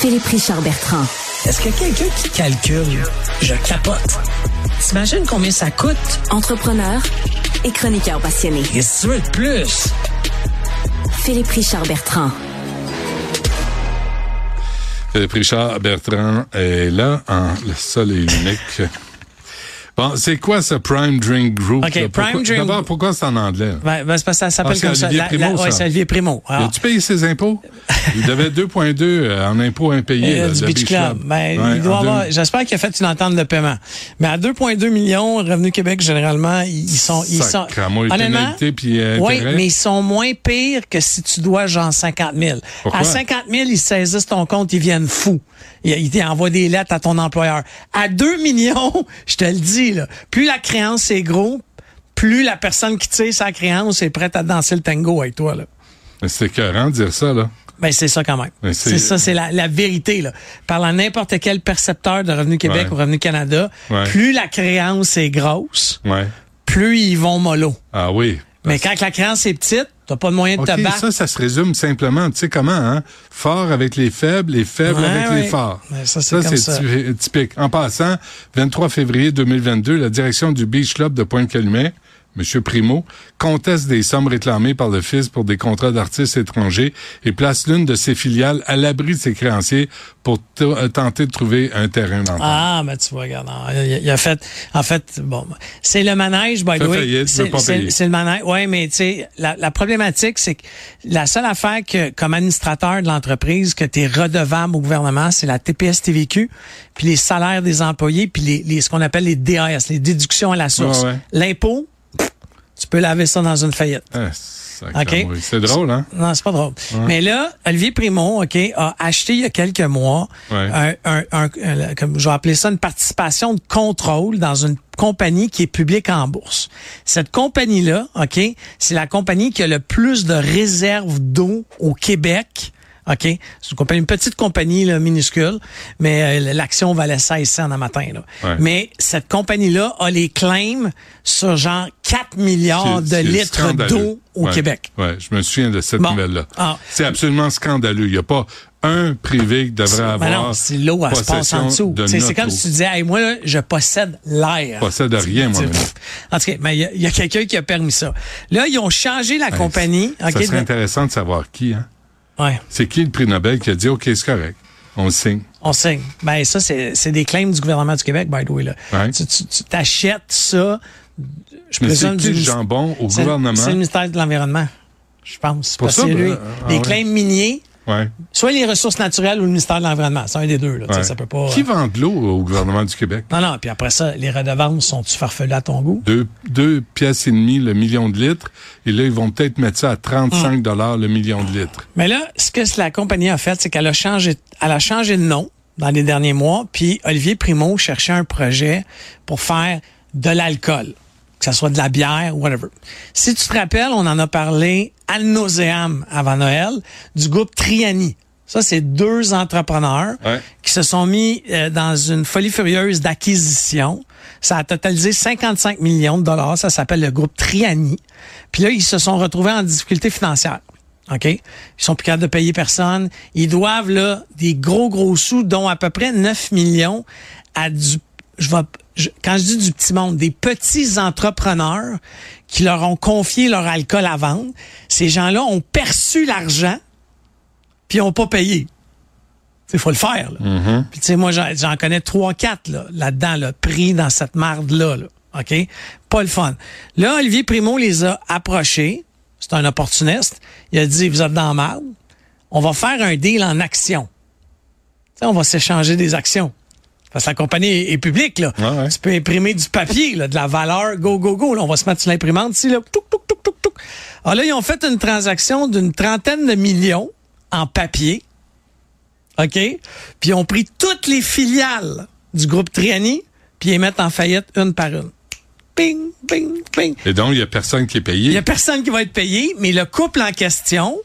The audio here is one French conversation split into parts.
Philippe Richard Bertrand. Est-ce qu'il y a quelqu'un qui calcule? Je capote. T'imagines combien ça coûte? Entrepreneur et chroniqueur passionné. Tu veux de plus? Philippe Richard Bertrand. Philippe Richard Bertrand est là, en le seul et unique. Bon, c'est quoi ce Prime Drink Group? OK, là? Prime Pourquoi- Drink- D'abord, pourquoi c'est en anglais? Ben, ben, c'est parce que ça s'appelle Ah, comme ça. Olivier Primo, la- ouais, ça. c'est Olivier Primo. Alors, As-tu payé ses impôts? Il devait 2,2 euh, en impôts impayés. euh, là, du de Beach Club. Ben, Ouais, il doit avoir, deux- j'espère qu'il a fait une entente de paiement. Mais à 2,2 millions, Revenu Québec, généralement, ils sont, ils sont, pénalité puis, euh, oui, mais ils sont moins pires que si tu dois genre 50 000. Pourquoi? À 50 000, ils saisissent ton compte, ils viennent fous. Ils, ils t'envoient des lettres à ton employeur. À 2 millions, je te le dis, là, plus la créance est gros, plus la personne qui tire sa créance est prête à danser le tango avec toi, là. C'est écœurant de dire ça, là. Ben, c'est ça quand même. C'est- ça, c'est la, la vérité. Là. Parle à n'importe quel percepteur de Revenu Québec Ouais. ou Revenu Canada, Ouais. plus la créance est grosse, Ouais. plus ils vont mollo. Ah oui. Mais quand la créance est petite, t'as pas de moyen de te battre. ça, ça se résume simplement. Tu sais comment, hein? Fort avec les faibles et faibles Ouais, avec ouais. les forts. Ouais, ça, c'est ça. ty- typique. En passant, 23 février 2022, la direction du Beach Club de Pointe-Calumet, M. Primo, conteste des sommes réclamées par le FIS pour des contrats d'artistes étrangers et place l'une de ses filiales à l'abri de ses créanciers pour euh, tenter de trouver un terrain d'entente. Ah, mais tu vois, regarde, il, a- il a fait, en fait, bon, c'est le manège, by the way. C'est le manège. Ouais, mais tu sais, la, la problématique, c'est que la seule affaire que, comme administrateur de l'entreprise, que tu es redevable au gouvernement, c'est la TPS TVQ, puis les salaires des employés, puis les, les- ce qu'on appelle les DAS, les déductions à la source. Ouais, ouais. L'impôt, tu peux laver ça dans une faillite. Ah, sacrément, OK? oui. C'est drôle, hein? Non, c'est pas drôle. Mais là, Olivier Primo, OK, a acheté il y a quelques mois Ouais. un, un- un- comme je vais appeler ça une participation de contrôle dans une compagnie qui est publique en bourse. Cette compagnie-là, OK, c'est la compagnie qui a le plus de réserves d'eau au Québec. OK? C'est une compagnie, une petite compagnie là, minuscule, mais euh, l'action valait 16 cents un matin. Là. Ouais. Mais cette compagnie-là a les claims sur genre 4 milliards de litres d'eau au Ouais. Québec. Ouais, je me souviens de cette Bon. nouvelle-là. Ah. C'est absolument scandaleux. Il n'y a pas un privé qui devrait avoir. Ben non, c'est l'eau, elle se passe en dessous. de C'est comme si tu disais, hey, moi, là, je possède l'air. Je possède rien, moi. En tout cas, mais il y a- il y a, quelqu'un qui a permis ça. Là, ils ont changé la compagnie. Ça serait de- intéressant de savoir qui. Hein? Ouais, C'est qui le prix Nobel qui a dit OK, c'est correct, on le signe. on signe. Ben, ça, c'est des claims du gouvernement du Québec, by the way. Là. Ouais. Tu t'achètes ça, je Mais c'est qui du le jambon au gouvernement? C'est le ministère de l'Environnement, je pense. Pour Parce ça, que lui, ben, ah, les ouais. claims miniers, Ouais. soit les ressources naturelles ou le ministère de l'Environnement. C'est un des deux. Là, Tu sais, ouais. Ça peut pas... Qui euh, vend de l'eau au gouvernement du Québec? Non, non, puis après ça, les redevances sont-tu farfelues à ton goût? Deux, deux pièces et demie le million de litres. Et là, ils vont peut-être mettre ça à 35 Hum. dollars le million de litres. Mais là, ce que la compagnie a fait, c'est qu'elle a changé, elle a changé de nom dans les derniers mois, puis Olivier Primo cherchait un projet pour faire de l'alcool, que ce soit de la bière, whatever. Si tu te rappelles, on en a parlé al nauseam avant Noël du groupe Triani. Ça, c'est deux entrepreneurs Ouais. qui se sont mis euh, dans une folie furieuse d'acquisition. Ça a totalisé 55 millions de dollars. Ça s'appelle le groupe Triani. Puis là, ils se sont retrouvés en difficulté financière. OK? Ils sont plus capables de payer personne. Ils doivent, là, des gros, gros sous, dont à peu près 9 millions à du, je vais, je- quand je dis du petit monde, des petits entrepreneurs qui leur ont confié leur alcool à vendre. Ces gens-là ont perçu l'argent puis ils n'ont pas payé. Il faut le faire. Là. Puis tu sais, moi, j'en connais trois, quatre là, là-dedans, là, pris dans cette marde-là. Là. OK? Pas le fun. Là, Olivier Primo les a approchés. C'est un opportuniste. Il a dit, vous êtes dans la marde. On va faire un deal en action. On va s'échanger des actions. Parce que la compagnie est, publique, là. Ouais, ouais. Tu peux imprimer du papier, là, de la valeur, go, go, go. Là, on va se mettre sur l'imprimante ici, là. Touc, touc, touc, touc, touc. Alors là, ils ont fait une transaction d'une trentaine de millions en papier. OK? Puis ils ont pris toutes les filiales du groupe Triani, puis ils les mettent en faillite une par une. Ping, ping, ping. Et donc, il n'y a personne qui est Il payé. y a personne qui va être payé, mais le couple en question,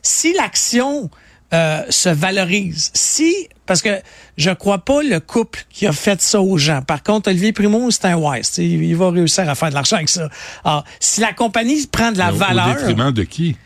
si l'action euh, se valorise, si parce que je crois pas le couple qui a fait ça aux gens. Par contre, Olivier Primo, c'est un wise. Il, va réussir à faire de l'argent avec ça. Alors, si la compagnie prend de la valeur, Au détriment de qui?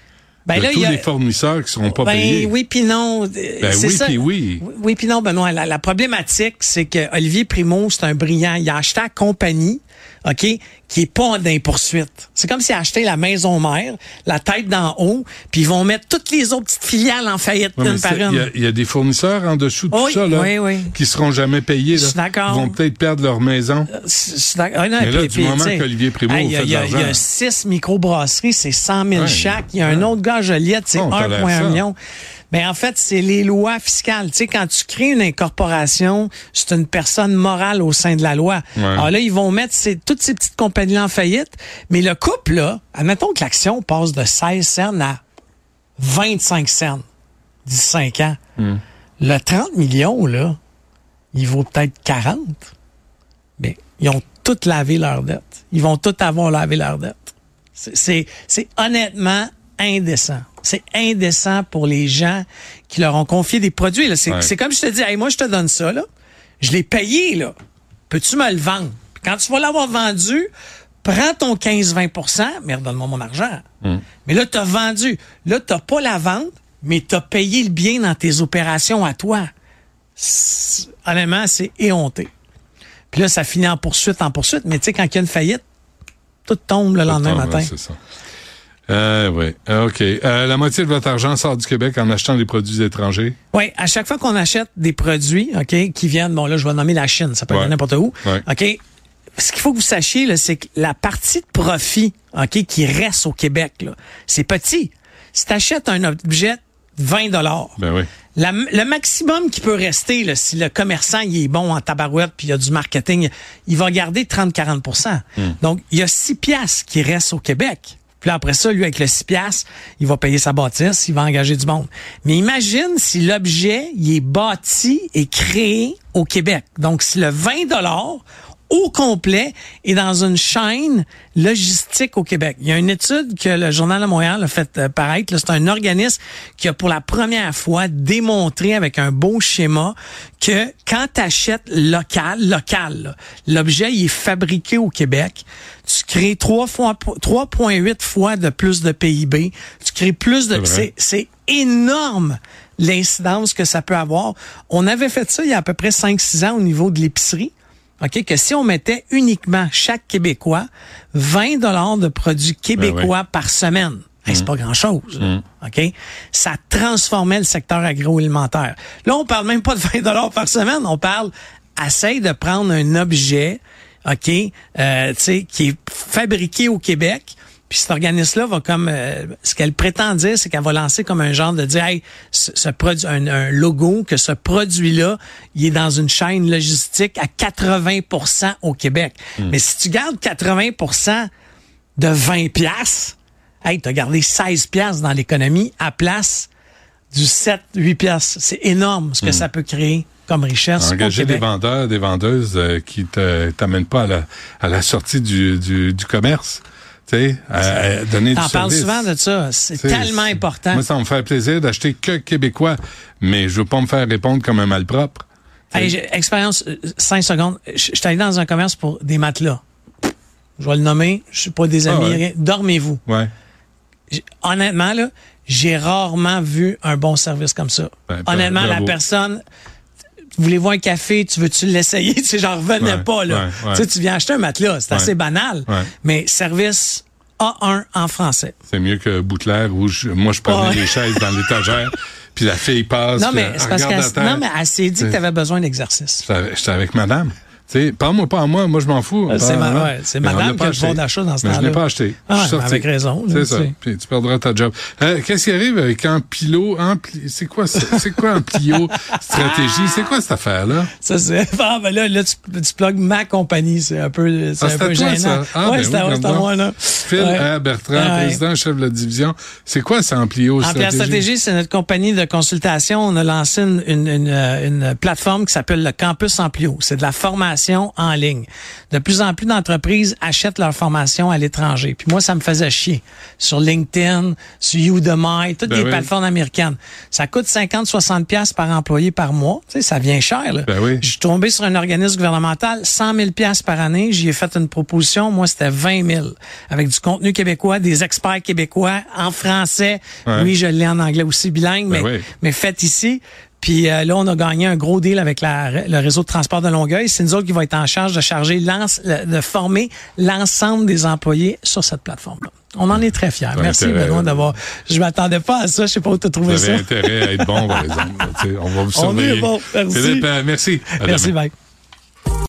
Ben de là, tous a- les fournisseurs qui seront pas Ben payés. oui puis non. Ben C'est oui, puis oui. Oui puis non, Benoît. La, la problématique, c'est que Olivier Primo, c'est un brillant. Il a acheté la compagnie, OK, qui est pas dans les poursuites. C'est comme s'il a acheté la maison mère, la tête d'en haut, puis ils vont mettre toutes les autres petites filiales en faillite une par c'est- Il y, une. a- il y a des fournisseurs en dessous de tout ça, là, oui, oui. qui seront jamais payés. Là. Ils vont peut-être perdre leur maison. D'accord. Ah, non, Mais là, puis- du puis, moment qu'Olivier Primo hey, il y a- fait de il y a- Il y a six microbrasseries, c'est 100 000 Ouais. chaque. Il y a un autre gars Joliette, c'est On tolère 1,1 ça. million. Mais en fait, c'est les lois fiscales. Tu sais, quand tu crées une incorporation, c'est une personne morale au sein de la loi. Ouais. Alors là, ils vont mettre ces- toutes ces petites compagnies en faillite. Mais le couple, là, admettons que l'action passe de 16 cents à 25 cents d'ici 5 ans. Hmm. Le 30 millions, là, il vaut peut-être 40. Mais ils ont toutes lavé leur dette. Ils vont toutes avoir lavé leur dette. C'est honnêtement indécent. C'est indécent pour les gens qui leur ont confié des produits. C'est Ouais. comme je te dis, hey, moi, je te donne ça. Là. Je l'ai payé. là. Peux-tu me le vendre? Puis Quand tu vas l'avoir vendu, prends ton 15-20% mais redonne-moi mon argent. Mais là, tu as vendu. Là, tu pas la vente, mais tu as payé le bien dans tes opérations à toi. Honnêtement, c'est éhonté. Puis là, ça finit en poursuite, en poursuite. Mais tu sais, quand il y a une faillite, tout tombe le lendemain matin. ouais, c'est ça. Euh, oui. Euh, OK. Euh, la moitié de votre argent sort du Québec en achetant des produits étrangers. Oui, à chaque fois qu'on achète des produits, OK, qui viennent, bon là, je vais nommer la Chine, ça peut Ouais. être n'importe où. Ouais. OK. Ce qu'il faut que vous sachiez, c'est que la partie de profit, OK, qui reste au Québec, c'est petit. Si tu achètes un objet de 20 Ben oui. la- le maximum qui peut rester, là, si le commerçant il est bon en tabarouette puis il y a du marketing, il va garder 30-40% Donc, il y a 6 piastres qui restent au Québec. Puis là, après ça, lui, avec le 6 piastres, il va payer sa bâtisse, il va engager du monde. Mais imagine si l'objet, il est bâti et créé au Québec. Donc, si le 20 au complet est dans une chaîne logistique au Québec. Il y a une étude que le Journal de Montréal a fait euh, paraître. C'est un organisme qui a pour la première fois démontré avec un beau schéma que quand tu achètes local, local, l'objet il est fabriqué au Québec, tu crées trois fois 3,8 fois de plus de PIB, tu crées plus de C'est énorme l'incidence que ça peut avoir. On avait fait ça il y a à peu près 5-6 ans au niveau de l'épicerie. OK, que si on mettait uniquement chaque Québécois 20 dollars de produits québécois par semaine, hey, c'est pas grand-chose. là. OK? Ça transformait le secteur agroalimentaire. Là, on parle même pas de 20 dollars par semaine, on parle essaye de prendre un objet OK, euh, qui est fabriqué au Québec. Puis cet organisme-là va comme euh, ce qu'elle prétend dire, c'est qu'elle va lancer comme un genre de dire hey, ce, ce produit, un, un logo que ce produit-là, il est dans une chaîne logistique à 80% au Québec. Mais si tu gardes 80% de 20 pièces, hey, tu as gardé 16 pièces dans l'économie à place du 7 8 pièces. C'est énorme ce que ça peut créer comme richesse Engager des vendeurs, des vendeuses euh, qui te t'amènent pas à la, à la sortie du, du, du commerce. Tu sais, donner du parles souvent de ça. C'est tellement important. Moi, ça me fait plaisir d'acheter que québécois, mais je veux pas me faire répondre comme un malpropre. Hey, expérience, 5 secondes. Je suis allé dans un commerce pour des matelas. Je vais le nommer. Je suis pas des Ah amis. ouais. Dormez-vous. Ouais. Honnêtement, là, j'ai rarement vu un bon service comme ça. Ben, Honnêtement, la personne, voulez-vous un café, tu veux-tu l'essayer? Tu sais, j'en revenais Ouais, pas, là. ouais, ouais. Tu sais, tu viens acheter un matelas, c'est assez banal. Mais service A1 en français. C'est mieux que Boutelaire où je- moi je prenais les chaises dans l'étagère, puis la fille passe. Non, mais elle c'est parce qu'elle s'est dit que tu avais besoin d'exercice. J'étais avec madame. Sais, parle-moi pas à moi, moi je m'en fous. Euh, c'est à ma- moi. ouais, c'est madame qui a le pouvoir d'achat dans ce Mais je temps-là. l'ai pas acheté. Ah, je suis ouais, sorti. avec raison, C'est ça. Puis tu perdras ta job. Euh, Qu'est-ce qui arrive avec un pilot, c'est quoi, ça? c'est quoi un plio stratégie? C'est quoi cette affaire-là? Ça, c'est. Ah, ben là, là, tu, tu plugues ma compagnie. C'est un peu, c'est Ah, un peu toi, gênant. ça? Ah, ouais, ben c'est oui, à, moi, là. Phil Ouais. R. Bertrand, Ouais. président, chef de la division. C'est quoi ça, Amplio Amplia stratégie? Stratégie, c'est notre compagnie de consultation. On a lancé une, une, une, euh, une plateforme qui s'appelle le Campus Amplio. C'est de la formation formation en ligne. De plus en plus d'entreprises achètent leur formation à l'étranger. Puis moi, ça me faisait chier. Sur LinkedIn, sur Udemy, toutes Ben les oui. plateformes américaines. Ça coûte 50-60 pièces par employé par mois. Tu sais, ça vient cher. Là. Ben oui. Je suis tombé sur un organisme gouvernemental, 100 000 pièces par année. J'y ai fait une proposition. Moi, c'était 20 000. Avec du contenu québécois, des experts québécois en français. Ouais. Oui, je l'ai en anglais aussi bilingue, Ben mais, oui. mais fait ici. Puis euh, là, on a gagné un gros deal avec la- le réseau de transport de Longueuil. C'est nous autres qui va être en charge de charger, de former l'ensemble des employés sur cette plateforme-là. On en est très fiers. Merci, Benoît, d'avoir... Je m'attendais pas à ça. Je sais pas où tu as Vous trouvé avez ça. intérêt à être bon, par exemple. On va vous On est surveiller. bon, merci. Philippe, euh, merci. À Merci, demain. bye.